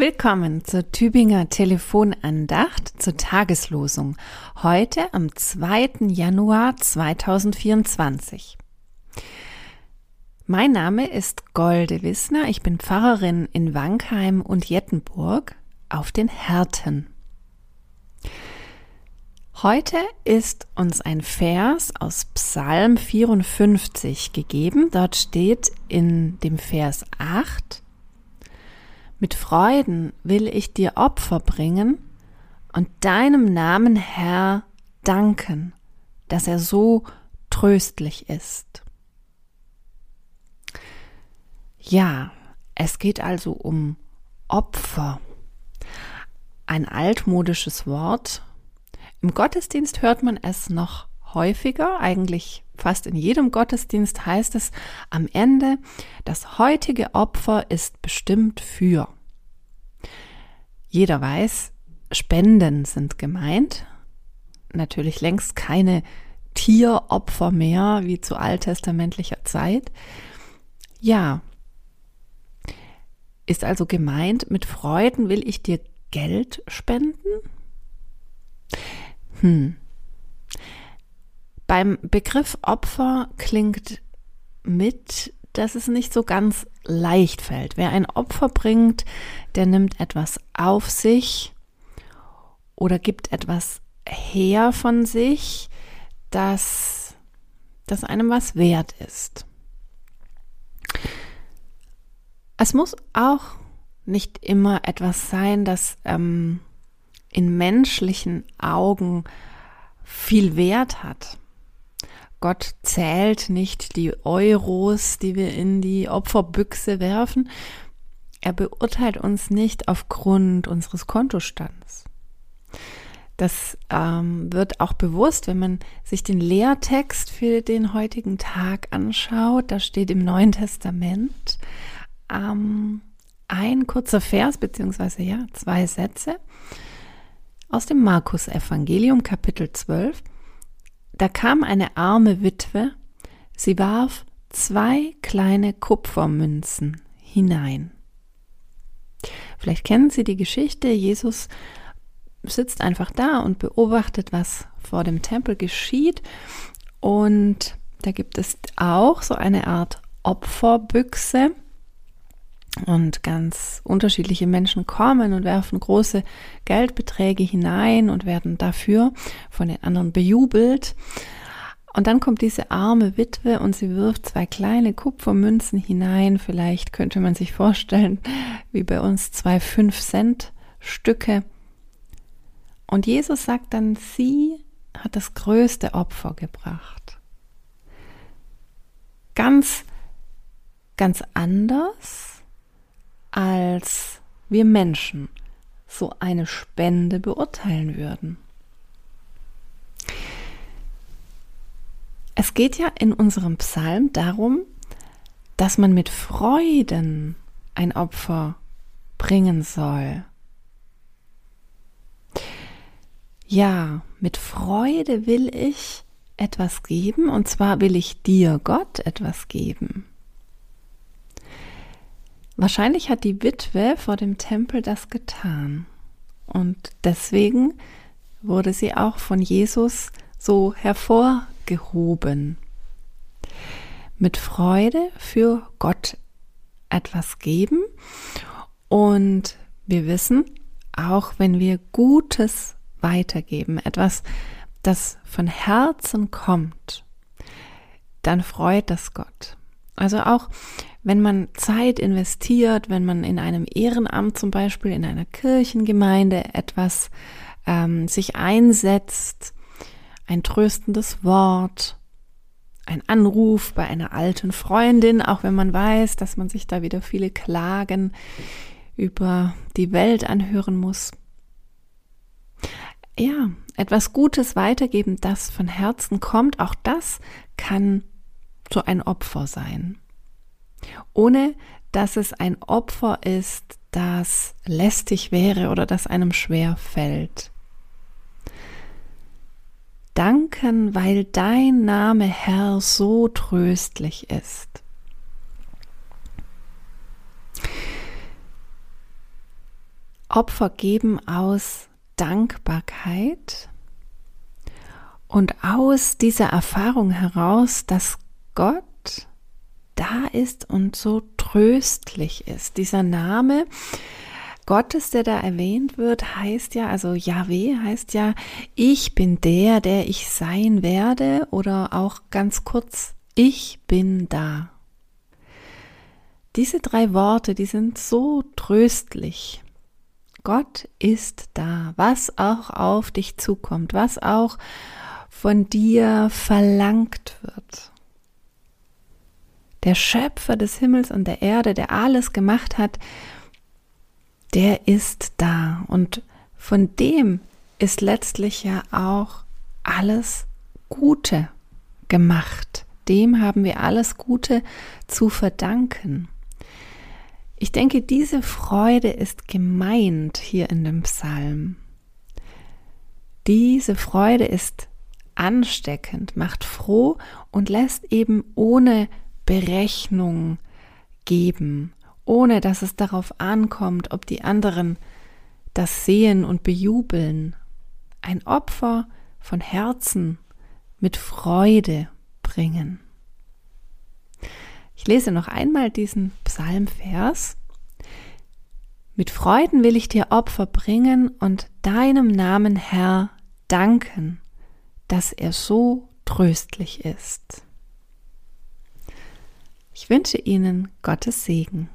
Willkommen zur Tübinger Telefonandacht zur Tageslosung. Heute am 2. Januar 2024. Mein Name ist Golde Wissner. Ich bin Pfarrerin in Wankheim und Jettenburg auf den Härten. Heute ist uns ein Vers aus Psalm 54 gegeben. Dort steht in dem Vers 8, mit Freuden will ich dir Opfer bringen und deinem Namen, Herr, danken, dass er so tröstlich ist. Ja, es geht also um Opfer. Ein altmodisches Wort. Im Gottesdienst hört man es noch häufiger, eigentlich fast in jedem Gottesdienst heißt es am Ende, das heutige Opfer ist bestimmt für. Jeder weiß, Spenden sind gemeint. Natürlich längst keine Tieropfer mehr wie zu alttestamentlicher Zeit. Ja, ist also gemeint, mit Freuden will ich dir Geld spenden? Hm, beim Begriff Opfer klingt mit, dass es nicht so ganz leicht fällt. Wer ein Opfer bringt, der nimmt etwas auf sich oder gibt etwas her von sich, das, das einem was wert ist. Es muss auch nicht immer etwas sein, das ähm, in menschlichen Augen viel Wert hat. Gott zählt nicht die Euros, die wir in die Opferbüchse werfen. Er beurteilt uns nicht aufgrund unseres Kontostands. Das ähm, wird auch bewusst, wenn man sich den Lehrtext für den heutigen Tag anschaut. Da steht im Neuen Testament ähm, ein kurzer Vers, beziehungsweise ja, zwei Sätze aus dem Markus Evangelium Kapitel 12. Da kam eine arme Witwe, sie warf zwei kleine Kupfermünzen hinein. Vielleicht kennen Sie die Geschichte, Jesus sitzt einfach da und beobachtet, was vor dem Tempel geschieht. Und da gibt es auch so eine Art Opferbüchse. Und ganz unterschiedliche Menschen kommen und werfen große Geldbeträge hinein und werden dafür von den anderen bejubelt. Und dann kommt diese arme Witwe und sie wirft zwei kleine Kupfermünzen hinein. Vielleicht könnte man sich vorstellen, wie bei uns zwei fünf Cent Stücke. Und Jesus sagt dann, sie hat das größte Opfer gebracht. Ganz, ganz anders als wir Menschen so eine Spende beurteilen würden. Es geht ja in unserem Psalm darum, dass man mit Freuden ein Opfer bringen soll. Ja, mit Freude will ich etwas geben und zwar will ich dir, Gott, etwas geben. Wahrscheinlich hat die Witwe vor dem Tempel das getan. Und deswegen wurde sie auch von Jesus so hervorgehoben. Mit Freude für Gott etwas geben. Und wir wissen, auch wenn wir Gutes weitergeben, etwas, das von Herzen kommt, dann freut das Gott. Also auch wenn man Zeit investiert, wenn man in einem Ehrenamt zum Beispiel in einer Kirchengemeinde etwas ähm, sich einsetzt, ein tröstendes Wort, ein Anruf bei einer alten Freundin, auch wenn man weiß, dass man sich da wieder viele Klagen über die Welt anhören muss. Ja, etwas Gutes weitergeben, das von Herzen kommt, auch das kann so ein Opfer sein ohne dass es ein Opfer ist, das lästig wäre oder das einem schwer fällt. Danken, weil dein Name Herr so tröstlich ist. Opfer geben aus Dankbarkeit und aus dieser Erfahrung heraus, dass Gott da ist und so tröstlich ist. Dieser Name Gottes, der da erwähnt wird, heißt ja, also Yahweh heißt ja, ich bin der, der ich sein werde oder auch ganz kurz, ich bin da. Diese drei Worte, die sind so tröstlich. Gott ist da, was auch auf dich zukommt, was auch von dir verlangt wird. Der Schöpfer des Himmels und der Erde, der alles gemacht hat, der ist da und von dem ist letztlich ja auch alles Gute gemacht. Dem haben wir alles Gute zu verdanken. Ich denke, diese Freude ist gemeint hier in dem Psalm. Diese Freude ist ansteckend, macht froh und lässt eben ohne Berechnung geben, ohne dass es darauf ankommt, ob die anderen das sehen und bejubeln. Ein Opfer von Herzen mit Freude bringen. Ich lese noch einmal diesen Psalmvers. Mit Freuden will ich dir Opfer bringen und deinem Namen, Herr, danken dass er so tröstlich ist. Ich wünsche Ihnen Gottes Segen.